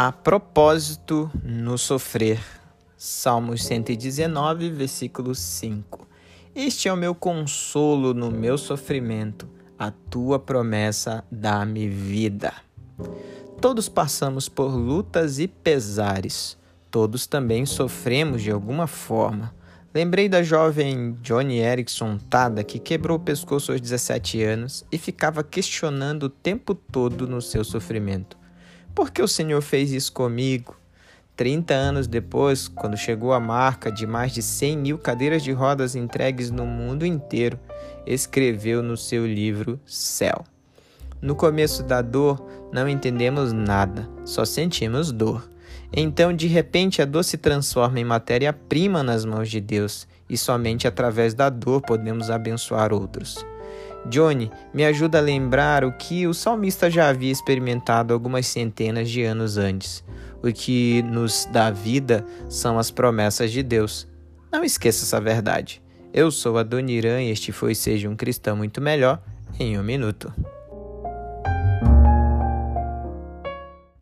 A propósito, no sofrer. Salmos 119, versículo 5. Este é o meu consolo no meu sofrimento, a tua promessa dá-me vida. Todos passamos por lutas e pesares, todos também sofremos de alguma forma. Lembrei da jovem Johnny Erickson Tada que quebrou o pescoço aos 17 anos e ficava questionando o tempo todo no seu sofrimento. Por que o Senhor fez isso comigo? 30 anos depois, quando chegou a marca de mais de 100 mil cadeiras de rodas entregues no mundo inteiro, escreveu no seu livro Céu. No começo da dor, não entendemos nada, só sentimos dor. Então, de repente, a dor se transforma em matéria-prima nas mãos de Deus, e somente através da dor podemos abençoar outros. Johnny me ajuda a lembrar o que o salmista já havia experimentado algumas centenas de anos antes. O que nos dá vida são as promessas de Deus. Não esqueça essa verdade. Eu sou a Dona Irã e este foi Seja um Cristão Muito Melhor em um Minuto.